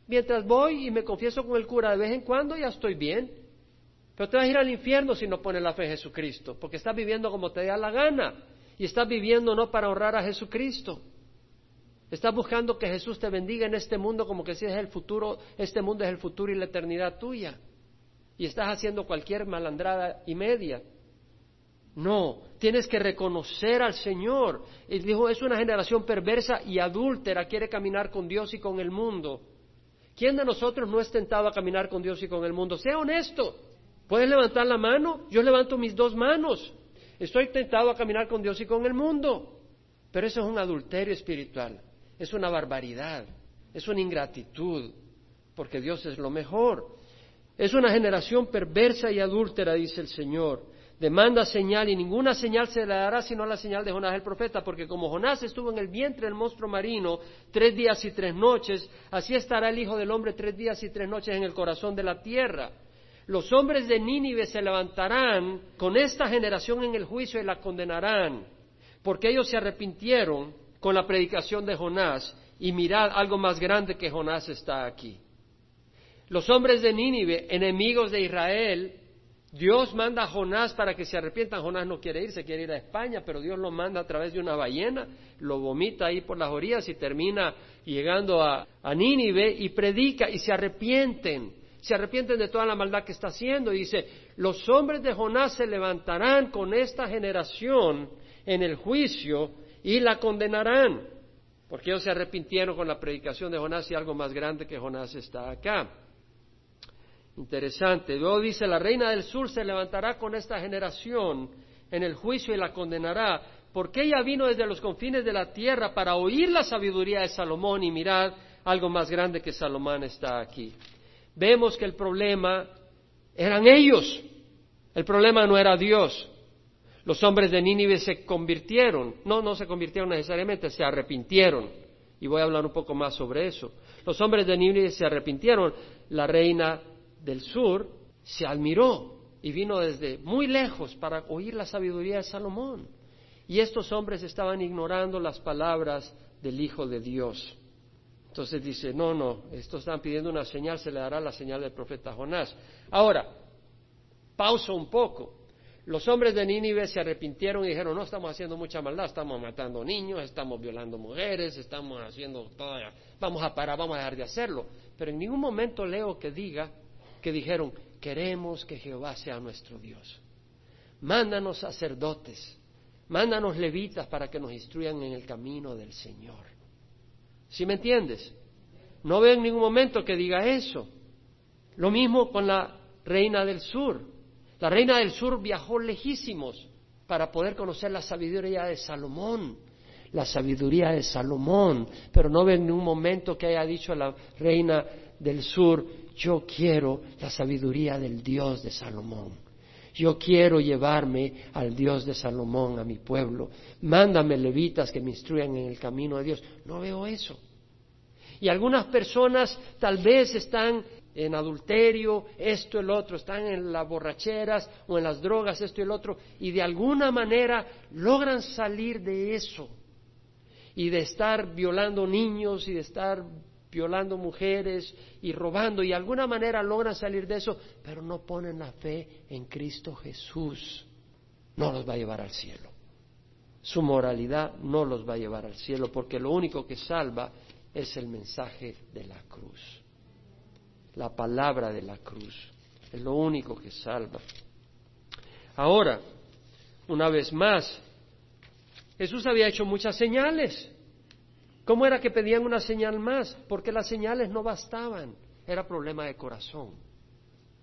mientras voy y me confieso con el cura de vez en cuando, ya estoy bien. Pero te vas a ir al infierno si no pones la fe en Jesucristo, porque estás viviendo como te da la gana y estás viviendo no para honrar a Jesucristo. Estás buscando que Jesús te bendiga en este mundo como que si es el futuro, este mundo es el futuro y la eternidad tuya y estás haciendo cualquier malandrada y media. No, tienes que reconocer al Señor. Y dijo, es una generación perversa y adúltera, quiere caminar con Dios y con el mundo. ¿Quién de nosotros no es tentado a caminar con Dios y con el mundo? Sea honesto. ¿Puedes levantar la mano? Yo levanto mis dos manos. Estoy tentado a caminar con Dios y con el mundo. Pero eso es un adulterio espiritual. Es una barbaridad. Es una ingratitud. Porque Dios es lo mejor. Es una generación perversa y adúltera, dice el Señor. Demanda señal y ninguna señal se le dará sino la señal de Jonás el profeta, porque como Jonás estuvo en el vientre del monstruo marino tres días y tres noches, así estará el Hijo del Hombre tres días y tres noches en el corazón de la tierra. Los hombres de Nínive se levantarán con esta generación en el juicio y la condenarán, porque ellos se arrepintieron con la predicación de Jonás, y mirad, algo más grande que Jonás está aquí. Los hombres de Nínive, enemigos de Israel, Dios manda a Jonás para que se arrepientan. Jonás no quiere ir, se quiere ir a España, pero Dios lo manda a través de una ballena, lo vomita ahí por las orillas y termina llegando a, a Nínive y predica y se arrepienten. Se arrepienten de toda la maldad que está haciendo. Y dice, los hombres de Jonás se levantarán con esta generación en el juicio y la condenarán. Porque ellos se arrepintieron con la predicación de Jonás y algo más grande que Jonás está acá. Interesante. Luego dice, la reina del sur se levantará con esta generación en el juicio y la condenará, porque ella vino desde los confines de la tierra para oír la sabiduría de Salomón y mirad, algo más grande que Salomón está aquí. Vemos que el problema eran ellos, el problema no era Dios. Los hombres de Nínive se convirtieron, no, no se convirtieron necesariamente, se arrepintieron. Y voy a hablar un poco más sobre eso. Los hombres de Nínive se arrepintieron, la reina del sur se admiró y vino desde muy lejos para oír la sabiduría de Salomón. Y estos hombres estaban ignorando las palabras del Hijo de Dios. Entonces dice, no, no, estos están pidiendo una señal, se le dará la señal del profeta Jonás. Ahora, pauso un poco. Los hombres de Nínive se arrepintieron y dijeron, no estamos haciendo mucha maldad, estamos matando niños, estamos violando mujeres, estamos haciendo todo, vamos a parar, vamos a dejar de hacerlo. Pero en ningún momento leo que diga que dijeron, queremos que Jehová sea nuestro Dios. Mándanos sacerdotes, mándanos levitas para que nos instruyan en el camino del Señor. ¿Sí me entiendes? No veo en ningún momento que diga eso. Lo mismo con la reina del sur. La reina del sur viajó lejísimos para poder conocer la sabiduría de Salomón, la sabiduría de Salomón, pero no ve en ningún momento que haya dicho la reina del sur, yo quiero la sabiduría del Dios de Salomón. Yo quiero llevarme al Dios de Salomón, a mi pueblo. Mándame levitas que me instruyan en el camino de Dios. No veo eso. Y algunas personas tal vez están en adulterio, esto, el otro, están en las borracheras o en las drogas, esto y el otro, y de alguna manera logran salir de eso y de estar violando niños y de estar violando mujeres y robando y de alguna manera logran salir de eso, pero no ponen la fe en Cristo Jesús. No los va a llevar al cielo. Su moralidad no los va a llevar al cielo porque lo único que salva es el mensaje de la cruz la palabra de la cruz. Es lo único que salva. Ahora, una vez más, Jesús había hecho muchas señales. ¿Cómo era que pedían una señal más? Porque las señales no bastaban. Era problema de corazón.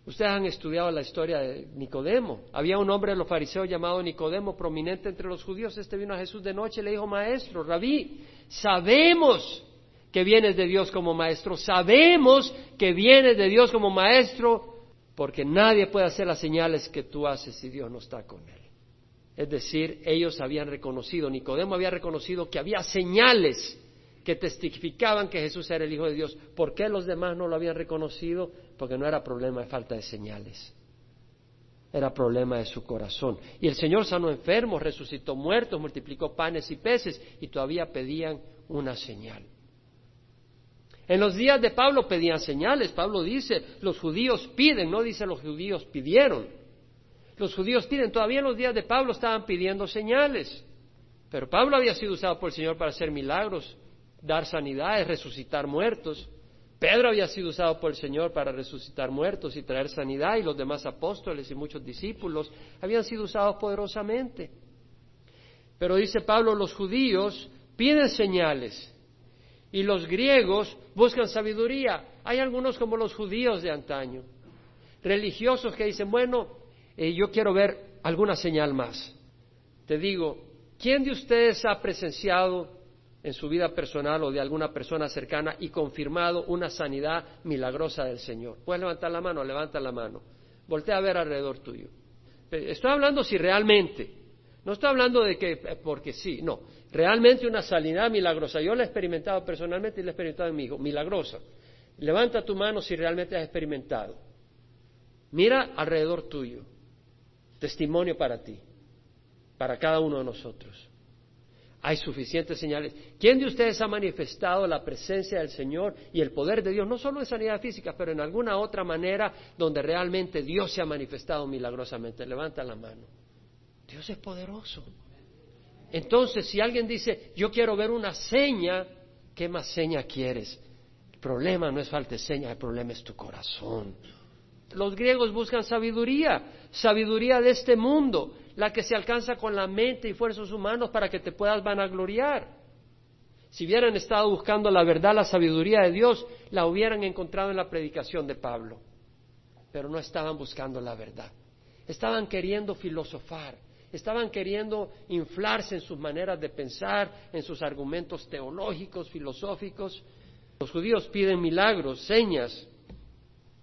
Ustedes han estudiado la historia de Nicodemo. Había un hombre de los fariseos llamado Nicodemo, prominente entre los judíos. Este vino a Jesús de noche y le dijo, maestro, rabí, sabemos que vienes de Dios como maestro, sabemos que vienes de Dios como maestro, porque nadie puede hacer las señales que tú haces si Dios no está con él. Es decir, ellos habían reconocido, Nicodemo había reconocido que había señales que testificaban que Jesús era el Hijo de Dios. ¿Por qué los demás no lo habían reconocido? Porque no era problema de falta de señales, era problema de su corazón. Y el Señor sanó enfermos, resucitó muertos, multiplicó panes y peces y todavía pedían una señal. En los días de Pablo pedían señales. Pablo dice, los judíos piden, no dice los judíos pidieron. Los judíos piden, todavía en los días de Pablo estaban pidiendo señales. Pero Pablo había sido usado por el Señor para hacer milagros, dar sanidades, resucitar muertos. Pedro había sido usado por el Señor para resucitar muertos y traer sanidad y los demás apóstoles y muchos discípulos habían sido usados poderosamente. Pero dice Pablo, los judíos piden señales y los griegos buscan sabiduría. Hay algunos como los judíos de antaño, religiosos que dicen, bueno, eh, yo quiero ver alguna señal más. Te digo, ¿quién de ustedes ha presenciado en su vida personal o de alguna persona cercana y confirmado una sanidad milagrosa del Señor? Puedes levantar la mano, levanta la mano. Voltea a ver alrededor tuyo. Eh, estoy hablando si realmente, no estoy hablando de que eh, porque sí, no. Realmente una sanidad milagrosa. Yo la he experimentado personalmente y la he experimentado en mi hijo. Milagrosa. Levanta tu mano si realmente has experimentado. Mira alrededor tuyo. Testimonio para ti. Para cada uno de nosotros. Hay suficientes señales. ¿Quién de ustedes ha manifestado la presencia del Señor y el poder de Dios, no solo en sanidad física, pero en alguna otra manera donde realmente Dios se ha manifestado milagrosamente? Levanta la mano. Dios es poderoso. Entonces, si alguien dice, yo quiero ver una seña, ¿qué más seña quieres? El problema no es falta de seña, el problema es tu corazón. Los griegos buscan sabiduría, sabiduría de este mundo, la que se alcanza con la mente y fuerzas humanos para que te puedas vanagloriar. Si hubieran estado buscando la verdad, la sabiduría de Dios, la hubieran encontrado en la predicación de Pablo. Pero no estaban buscando la verdad. Estaban queriendo filosofar, estaban queriendo inflarse en sus maneras de pensar, en sus argumentos teológicos, filosóficos. Los judíos piden milagros, señas,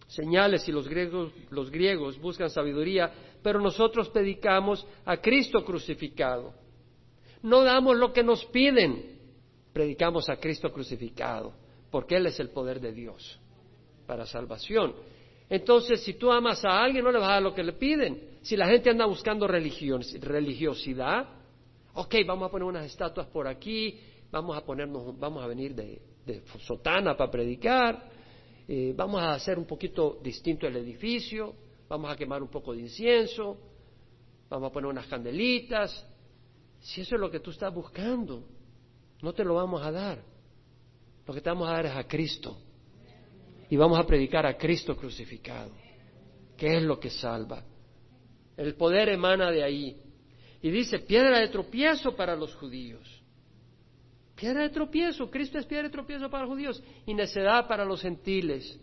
señales y los griegos, los griegos buscan sabiduría, pero nosotros predicamos a Cristo crucificado. No damos lo que nos piden, predicamos a Cristo crucificado, porque Él es el poder de Dios para salvación. Entonces, si tú amas a alguien, no le vas a dar lo que le piden. Si la gente anda buscando religiosidad, ok, vamos a poner unas estatuas por aquí, vamos a ponernos, vamos a venir de, sotana para predicar, eh, vamos a hacer un poquito distinto el edificio, vamos a quemar un poco de incienso, vamos a poner unas candelitas. Si eso es lo que tú estás buscando, no te lo vamos a dar. Lo que te vamos a dar es a Cristo. Y vamos a predicar a Cristo crucificado, que es lo que salva. El poder emana de ahí. Y dice, piedra de tropiezo para los judíos. Piedra de tropiezo, Cristo es piedra de tropiezo para los judíos y necedad para los gentiles.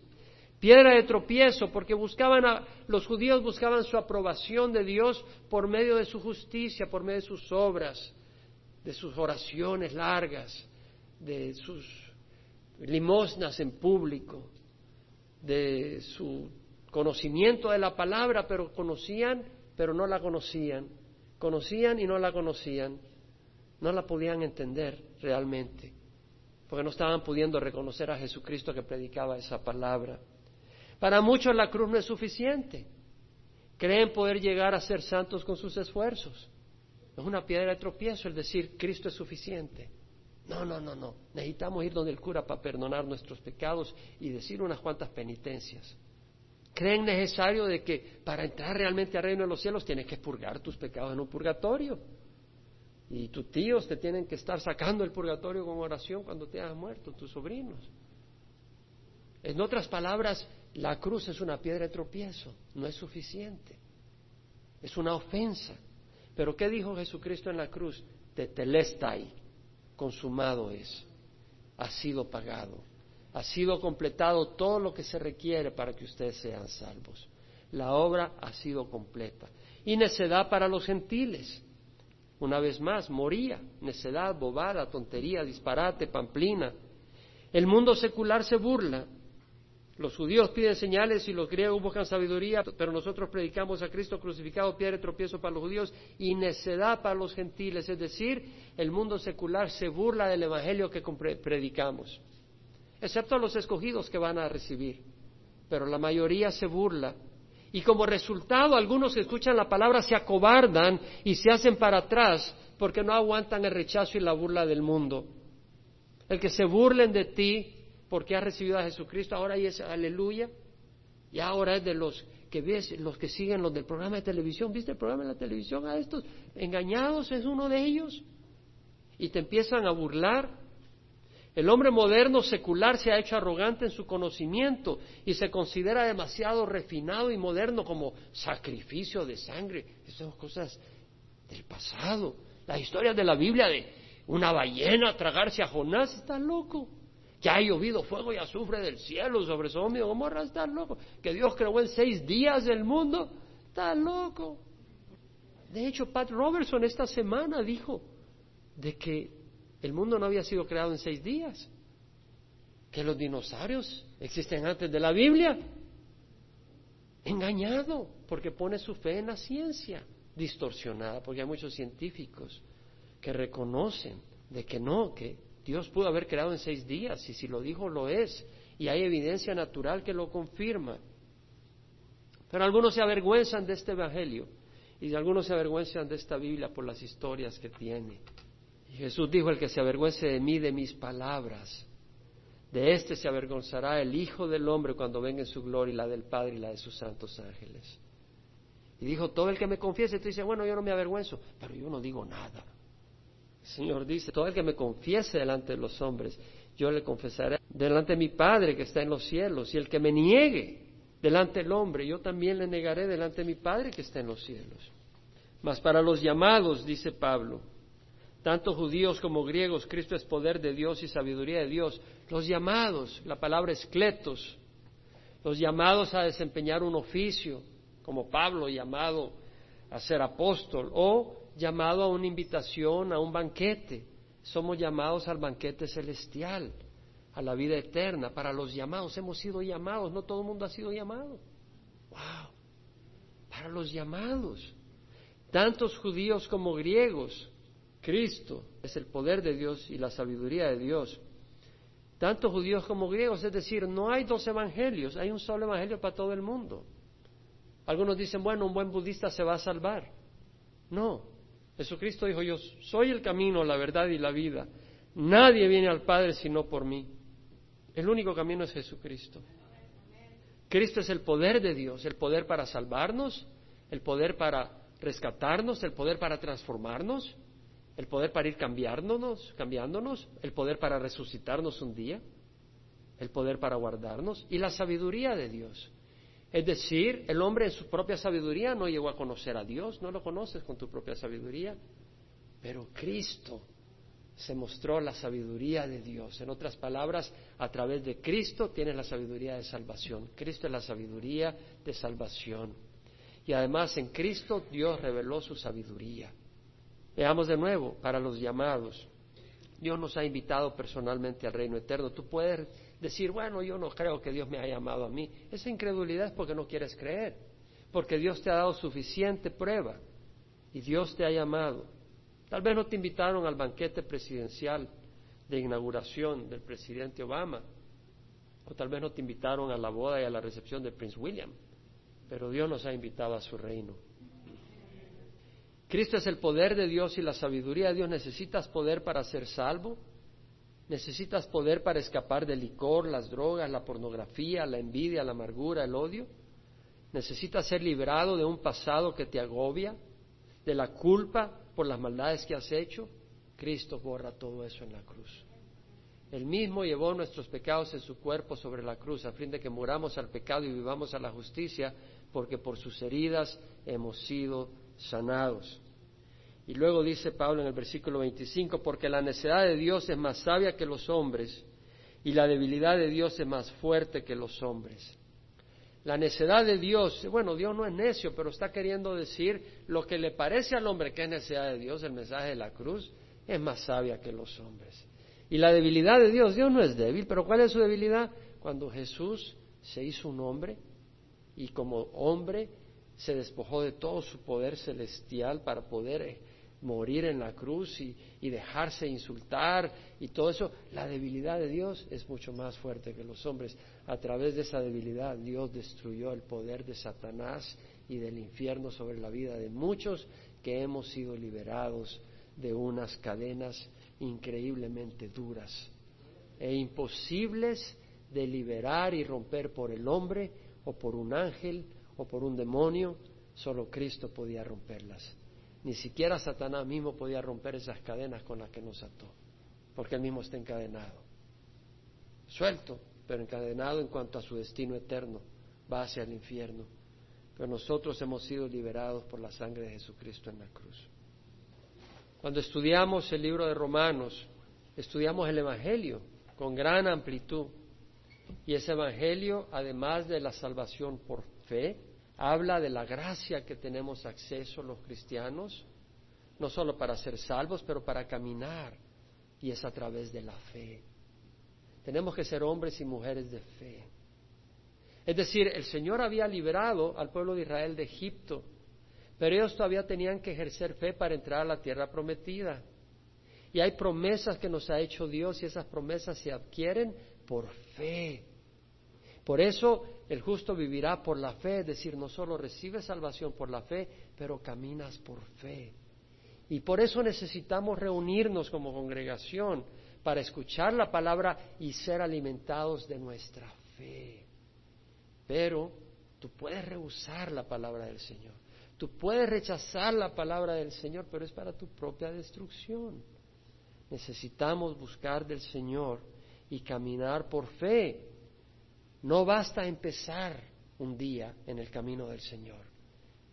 Piedra de tropiezo, porque buscaban a, los judíos buscaban su aprobación de Dios por medio de su justicia, por medio de sus obras, de sus oraciones largas, de sus limosnas en público, de su conocimiento de la palabra, pero conocían, pero no la conocían, conocían y no la conocían, no la podían entender realmente, porque no estaban pudiendo reconocer a Jesucristo que predicaba esa palabra. Para muchos la cruz no es suficiente. Creen poder llegar a ser santos con sus esfuerzos. Es una piedra de tropiezo el decir Cristo es suficiente. No, no, no, no. Necesitamos ir donde el cura para perdonar nuestros pecados y decir unas cuantas penitencias. Creen necesario de que para entrar realmente al reino de los cielos tienes que purgar tus pecados en un purgatorio. Y tus tíos te tienen que estar sacando el purgatorio con oración cuando te hayas muerto, tus sobrinos. En otras palabras, la cruz es una piedra de tropiezo, no es suficiente. Es una ofensa. Pero ¿qué dijo Jesucristo en la cruz? De telestai, consumado es, ha sido pagado, ha sido completado todo lo que se requiere para que ustedes sean salvos. La obra ha sido completa. Y necedad para los gentiles. Una vez más, moría, necedad, bobada, tontería, disparate, pamplina. El mundo secular se burla los judíos piden señales y los griegos buscan sabiduría, pero nosotros predicamos a Cristo crucificado, piedra de tropiezo para los judíos y necedad para los gentiles. Es decir, el mundo secular se burla del evangelio que predicamos, excepto los escogidos que van a recibir. Pero la mayoría se burla. Y como resultado, algunos que escuchan la palabra se acobardan y se hacen para atrás porque no aguantan el rechazo y la burla del mundo. El que se burlen de ti porque ha recibido a Jesucristo, ahora y es aleluya, y ahora es de los que ves, los que siguen los del programa de televisión, ¿viste el programa de la televisión a estos? Engañados es uno de ellos, y te empiezan a burlar. El hombre moderno secular se ha hecho arrogante en su conocimiento y se considera demasiado refinado y moderno como sacrificio de sangre. Esas son cosas del pasado. Las historias de la Biblia de una ballena tragarse a Jonás, está loco que ha llovido fuego y azufre del cielo sobre Sodoma y Gomorra, está loco. Que Dios creó en seis días el mundo, está loco. De hecho, Pat Robertson esta semana dijo de que el mundo no había sido creado en seis días, que los dinosaurios existen antes de la Biblia. Engañado, porque pone su fe en la ciencia, distorsionada, porque hay muchos científicos que reconocen de que no, que Dios pudo haber creado en seis días y si lo dijo lo es y hay evidencia natural que lo confirma. Pero algunos se avergüenzan de este Evangelio y algunos se avergüenzan de esta Biblia por las historias que tiene. Y Jesús dijo, el que se avergüence de mí, de mis palabras, de éste se avergonzará el Hijo del Hombre cuando venga en su gloria y la del Padre y la de sus santos ángeles. Y dijo, todo el que me confiese, tú dices, bueno, yo no me avergüenzo, pero yo no digo nada. Señor dice, todo el que me confiese delante de los hombres, yo le confesaré delante de mi Padre que está en los cielos, y el que me niegue delante del hombre, yo también le negaré delante de mi Padre que está en los cielos. Mas para los llamados, dice Pablo, tanto judíos como griegos, Cristo es poder de Dios y sabiduría de Dios. Los llamados, la palabra es cletos, los llamados a desempeñar un oficio, como Pablo llamado a ser apóstol, o llamado a una invitación, a un banquete. Somos llamados al banquete celestial, a la vida eterna. Para los llamados hemos sido llamados, no todo el mundo ha sido llamado. ¡Wow! Para los llamados, tantos judíos como griegos, Cristo es el poder de Dios y la sabiduría de Dios. Tanto judíos como griegos, es decir, no hay dos evangelios, hay un solo evangelio para todo el mundo. Algunos dicen, bueno, un buen budista se va a salvar. No, Jesucristo dijo, yo soy el camino, la verdad y la vida. Nadie viene al Padre sino por mí. El único camino es Jesucristo. Cristo es el poder de Dios, el poder para salvarnos, el poder para rescatarnos, el poder para transformarnos, el poder para ir cambiándonos, cambiándonos, el poder para resucitarnos un día, el poder para guardarnos y la sabiduría de Dios. Es decir, el hombre en su propia sabiduría no llegó a conocer a Dios, no lo conoces con tu propia sabiduría, pero Cristo se mostró la sabiduría de Dios. En otras palabras, a través de Cristo tienes la sabiduría de salvación. Cristo es la sabiduría de salvación. Y además en Cristo Dios reveló su sabiduría. Veamos de nuevo, para los llamados. Dios nos ha invitado personalmente al reino eterno. Tú puedes decir, bueno, yo no creo que Dios me haya llamado a mí. Esa incredulidad es porque no quieres creer, porque Dios te ha dado suficiente prueba y Dios te ha llamado. Tal vez no te invitaron al banquete presidencial de inauguración del presidente Obama, o tal vez no te invitaron a la boda y a la recepción de Prince William, pero Dios nos ha invitado a su reino. Cristo es el poder de Dios y la sabiduría de Dios. ¿Necesitas poder para ser salvo? ¿Necesitas poder para escapar del licor, las drogas, la pornografía, la envidia, la amargura, el odio? ¿Necesitas ser librado de un pasado que te agobia, de la culpa por las maldades que has hecho? Cristo borra todo eso en la cruz. Él mismo llevó nuestros pecados en su cuerpo sobre la cruz, a fin de que muramos al pecado y vivamos a la justicia, porque por sus heridas hemos sido sanados. Y luego dice Pablo en el versículo 25, porque la necedad de Dios es más sabia que los hombres y la debilidad de Dios es más fuerte que los hombres. La necedad de Dios, bueno, Dios no es necio, pero está queriendo decir lo que le parece al hombre que es necedad de Dios, el mensaje de la cruz, es más sabia que los hombres. Y la debilidad de Dios, Dios no es débil, pero ¿cuál es su debilidad? Cuando Jesús se hizo un hombre y como hombre se despojó de todo su poder celestial para poder morir en la cruz y, dejarse insultar y todo eso, la debilidad de Dios es mucho más fuerte que los hombres. A través de esa debilidad Dios destruyó el poder de Satanás y del infierno sobre la vida de muchos que hemos sido liberados de unas cadenas increíblemente duras e imposibles de liberar y romper por el hombre o por un ángel o por un demonio, solo Cristo podía romperlas. Ni siquiera Satanás mismo podía romper esas cadenas con las que nos ató, porque él mismo está encadenado. Suelto, pero encadenado en cuanto a su destino eterno, va hacia el infierno. Pero nosotros hemos sido liberados por la sangre de Jesucristo en la cruz. Cuando estudiamos el libro de Romanos, estudiamos el Evangelio con gran amplitud. Y ese Evangelio, además de la salvación por fe, habla de la gracia que tenemos acceso los cristianos, no solo para ser salvos, pero para caminar, y es a través de la fe. Tenemos que ser hombres y mujeres de fe. Es decir, el Señor había liberado al pueblo de Israel de Egipto, pero ellos todavía tenían que ejercer fe para entrar a la tierra prometida. Y hay promesas que nos ha hecho Dios y esas promesas se adquieren por fe. Por eso el justo vivirá por la fe, es decir, no solo recibes salvación por la fe, pero caminas por fe. Y por eso necesitamos reunirnos como congregación para escuchar la palabra y ser alimentados de nuestra fe. Pero tú puedes rehusar la palabra del Señor. Tú puedes rechazar la palabra del Señor, pero es para tu propia destrucción. Necesitamos buscar del Señor y caminar por fe no basta empezar un día en el camino del Señor,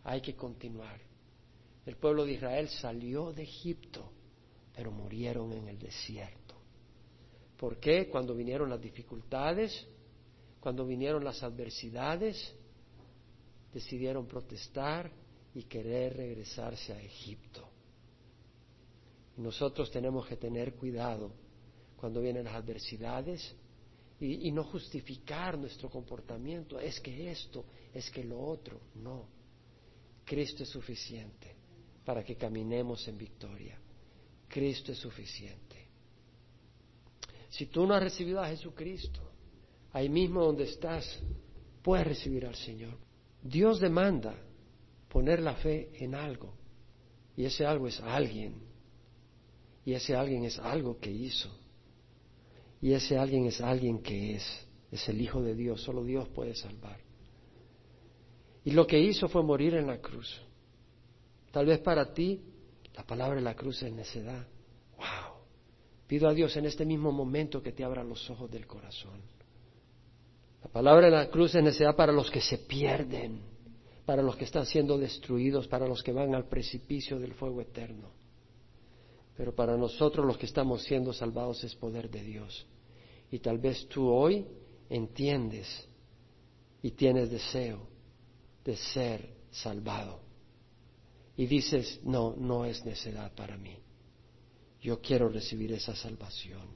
hay que continuar. El pueblo de Israel salió de Egipto, pero murieron en el desierto. ¿Por qué? Cuando vinieron las dificultades, cuando vinieron las adversidades, decidieron protestar y querer regresarse a Egipto. Nosotros tenemos que tener cuidado cuando vienen las adversidades y, no justificar nuestro comportamiento. Es que esto, es que lo otro. No. Cristo es suficiente para que caminemos en victoria. Cristo es suficiente. Si tú no has recibido a Jesucristo, ahí mismo donde estás, puedes recibir al Señor. Dios demanda poner la fe en algo. Y ese algo es alguien. Y ese alguien es algo que hizo. Y ese alguien es alguien que es, es el Hijo de Dios, solo Dios puede salvar. Y lo que hizo fue morir en la cruz. Tal vez para ti la palabra de la cruz es necedad. ¡Wow! Pido a Dios en este mismo momento que te abra los ojos del corazón. La palabra de la cruz es necedad para los que se pierden, para los que están siendo destruidos, para los que van al precipicio del fuego eterno. Pero para nosotros los que estamos siendo salvados es poder de Dios. Y tal vez tú hoy entiendes y tienes deseo de ser salvado. Y dices, no, no es necedad para mí. Yo quiero recibir esa salvación.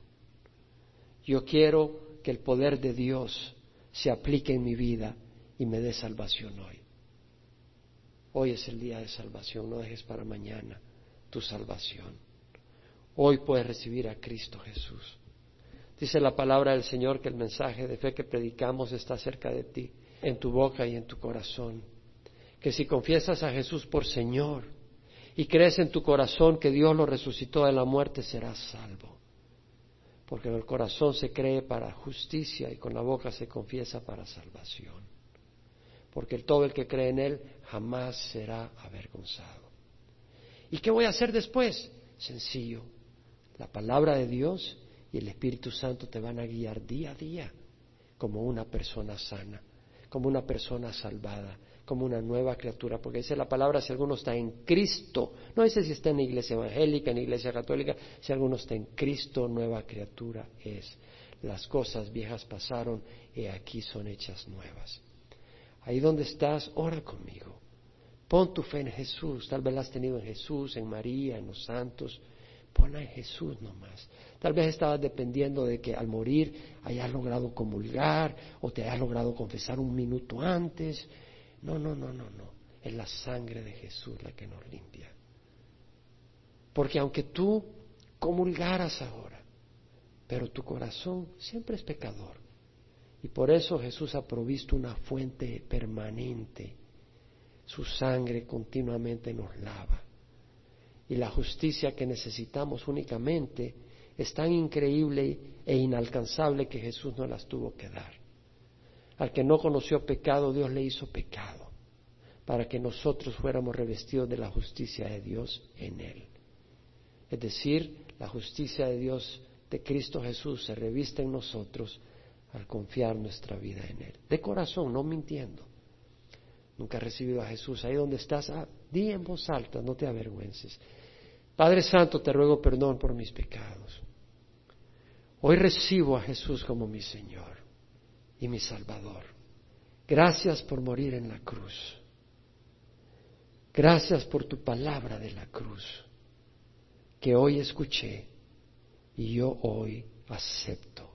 Yo quiero que el poder de Dios se aplique en mi vida y me dé salvación hoy. Hoy es el día de salvación, no dejes para mañana tu salvación. Hoy puedes recibir a Cristo Jesús. Dice la palabra del Señor que el mensaje de fe que predicamos está cerca de ti, en tu boca y en tu corazón. Que si confiesas a Jesús por Señor y crees en tu corazón que Dios lo resucitó de la muerte, serás salvo. Porque en el corazón se cree para justicia y con la boca se confiesa para salvación. Porque todo el que cree en Él jamás será avergonzado. ¿Y qué voy a hacer después? Sencillo. La palabra de Dios y el Espíritu Santo te van a guiar día a día como una persona sana, como una persona salvada, como una nueva criatura, porque dice la palabra si alguno está en Cristo, no dice si está en la iglesia evangélica, en la iglesia católica, si alguno está en Cristo, nueva criatura es. Las cosas viejas pasaron y aquí son hechas nuevas. Ahí donde estás, ora conmigo. Pon tu fe en Jesús, tal vez la has tenido en Jesús, en María, en los santos, Ponla en Jesús nomás. Tal vez estabas dependiendo de que al morir hayas logrado comulgar o te hayas logrado confesar un minuto antes. No, no, no, no, no. Es la sangre de Jesús la que nos limpia. Porque aunque tú comulgaras ahora, pero tu corazón siempre es pecador. Y por eso Jesús ha provisto una fuente permanente. Su sangre continuamente nos lava y la justicia que necesitamos únicamente es tan increíble e inalcanzable que Jesús no las tuvo que dar. Al que no conoció pecado, Dios le hizo pecado, para que nosotros fuéramos revestidos de la justicia de Dios en Él. Es decir, la justicia de Dios de Cristo Jesús se reviste en nosotros al confiar nuestra vida en Él. De corazón, no mintiendo. Nunca has recibido a Jesús. Ahí donde estás, ah, di en voz alta, no te avergüences. Padre Santo, te ruego perdón por mis pecados. Hoy recibo a Jesús como mi Señor y mi Salvador. Gracias por morir en la cruz. Gracias por tu palabra de la cruz que hoy escuché y yo hoy acepto.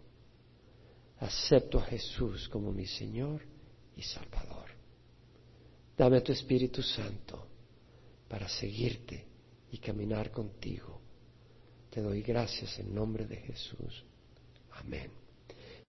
Acepto a Jesús como mi Señor y Salvador. Dame tu Espíritu Santo para seguirte y caminar contigo. Te doy gracias en nombre de Jesús. Amén.